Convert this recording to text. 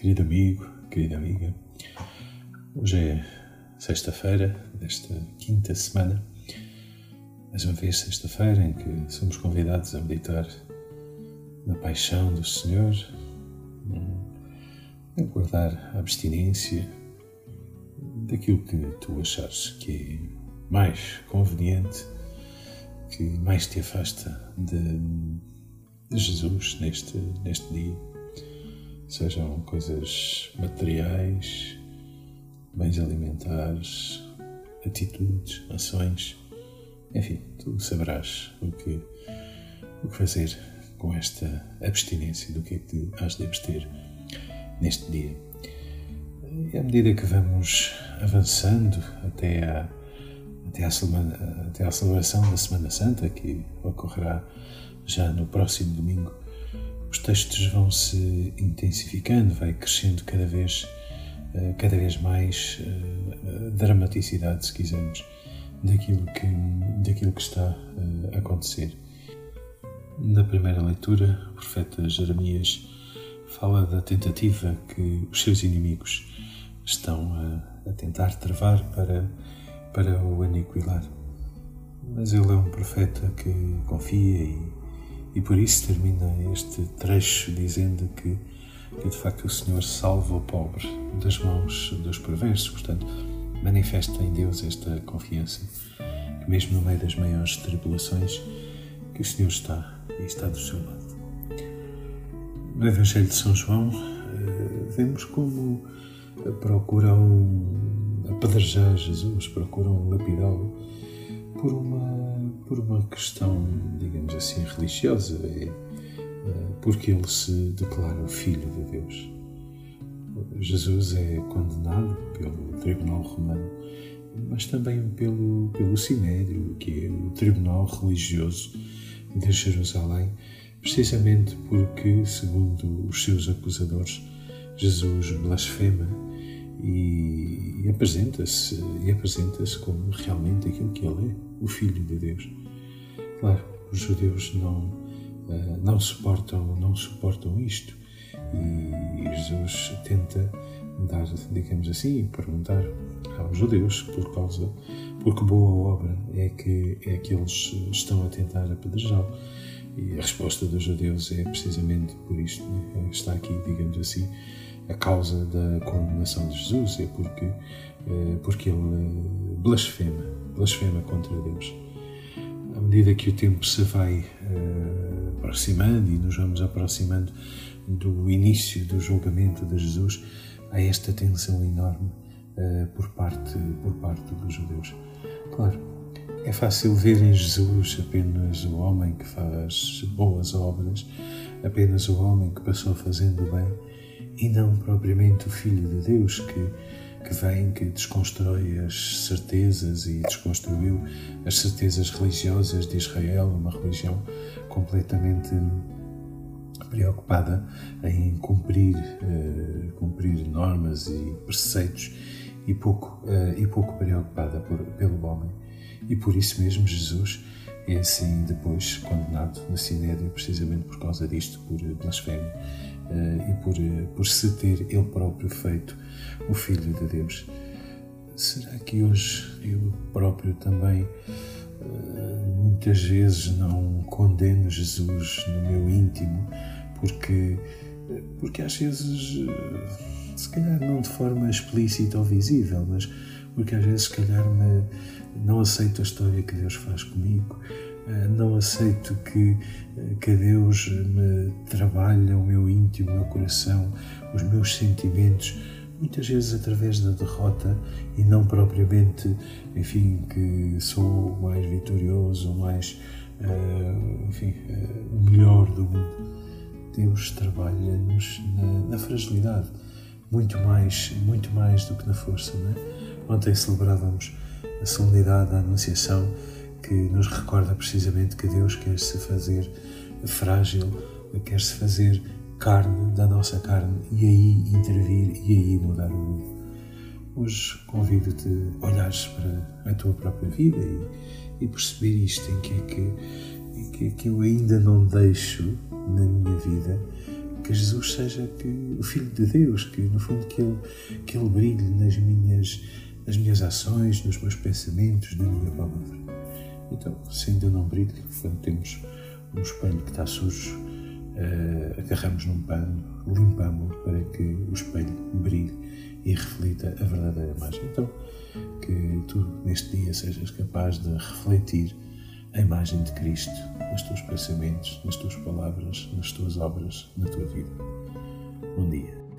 querido amigo, querida amiga. Hoje é sexta-feira desta quinta semana, mais uma vez sexta-feira em que somos convidados a meditar na paixão do Senhor, a guardar a abstinência daquilo que tu achares que é mais conveniente, que mais te afasta de, de Jesus neste, neste dia sejam coisas materiais, bens alimentares, atitudes, ações, enfim, tu saberás o que, o que fazer com esta abstinência, do que é que has de abster neste dia. E à medida que vamos avançando até à, até à, semana, até à celebração da Semana Santa, que ocorrerá já no próximo domingo, os textos vão se intensificando, vai crescendo cada vez, eh, cada vez mais eh, dramaticidade, se quisermos, daquilo que, daquilo que está eh, a acontecer. Na primeira leitura, o profeta Jeremias fala da tentativa que os seus inimigos estão a, a tentar travar para, para o aniquilar. Mas ele é um profeta que confia e e por isso termina este trecho dizendo que, que de facto o Senhor salva o pobre das mãos dos perversos. Portanto, manifesta em Deus esta confiança, que mesmo no meio das maiores tribulações, que o Senhor está e está do seu lado. No Evangelho de São João, eh, vemos como procuram apedrejar Jesus, procuram lapidá-lo por uma, por uma questão, digamos assim, religiosa, é, é, porque ele se declara filho de Deus. Jesus é condenado pelo Tribunal Romano, mas também pelo, pelo Sinédrio, que é o Tribunal Religioso de Jerusalém, precisamente porque, segundo os seus acusadores, Jesus blasfema e, apresenta-se e apresenta-se como realmente aquilo que ele é, o Filho de Deus. Claro, os judeus não eh, não suportam não suportam isto e Jesus tenta dar, digamos assim, perguntar aos judeus por causa por que boa obra é que é que eles estão a tentar apedrejá-lo. E a resposta dos judeus é precisamente por isto. Né? Está aqui, digamos assim, a causa da condenação de Jesus é porque, é, porque ele blasfema, blasfema contra Deus. À medida que o tempo se vai uh, aproximando e nos vamos aproximando do início do julgamento de Jesus, há esta tensão enorme por, parte, por parte dos judeus. Claro, é fácil ver em Jesus apenas o homem que faz boas obras, apenas o homem que passou fazendo bem e não propriamente o Filho de Deus que, que vem, que desconstrói as certezas e desconstruiu as certezas religiosas de Israel, uma religião completamente preocupada em cumprir, uh, cumprir normas e preceitos e pouco, uh, e pouco preocupada por, pelo homem. E por isso mesmo Jesus é assim depois condenado na Sinédrio, precisamente por causa disto, por blasfémia uh, e por, uh, por se ter ele próprio feito o Filho de Deus. Será que hoje eu próprio também muitas vezes não condeno Jesus no meu íntimo porque, porque às vezes, se calhar não de forma explícita ou visível, mas porque às vezes, se calhar, me, não aceito a história que Deus faz comigo, eh, não aceito que, eh, que Deus me trabalhe o meu íntimo, o meu coração, os meus sentimentos, muitas vezes através da derrota e não propriamente, enfim, que sou mais vitorioso, mais, uh, enfim, o melhor do mundo. Deus trabalha-nos na, na, fragilidade, muito mais, muito mais do que na força. Não é? Ontem celebrávamos a solenidade da Anunciação que nos recorda precisamente que Deus quer se fazer frágil, quer se fazer carne da nossa carne e aí intervir e aí mudar o mundo. Hoje convido-te a olhares para a tua própria vida e, e perceber isto, em que é que, em que é que eu ainda não deixo na minha vida que Jesus seja que, o Filho de Deus, que no fundo que Ele, que ele brilhe nas minhas, nas minhas ações, nos meus pensamentos, na minha palavra. Então, se ainda não brilha, quando temos um espelho que está sujo, uh, agarramos num pano, limpamos para que o espelho brilhe e reflita a verdadeira imagem. Então, que tu neste dia sejas capaz de refletir a imagem de Cristo nos teus pensamentos, nas tuas palavras, nas tuas obras, na tua vida. Bom dia.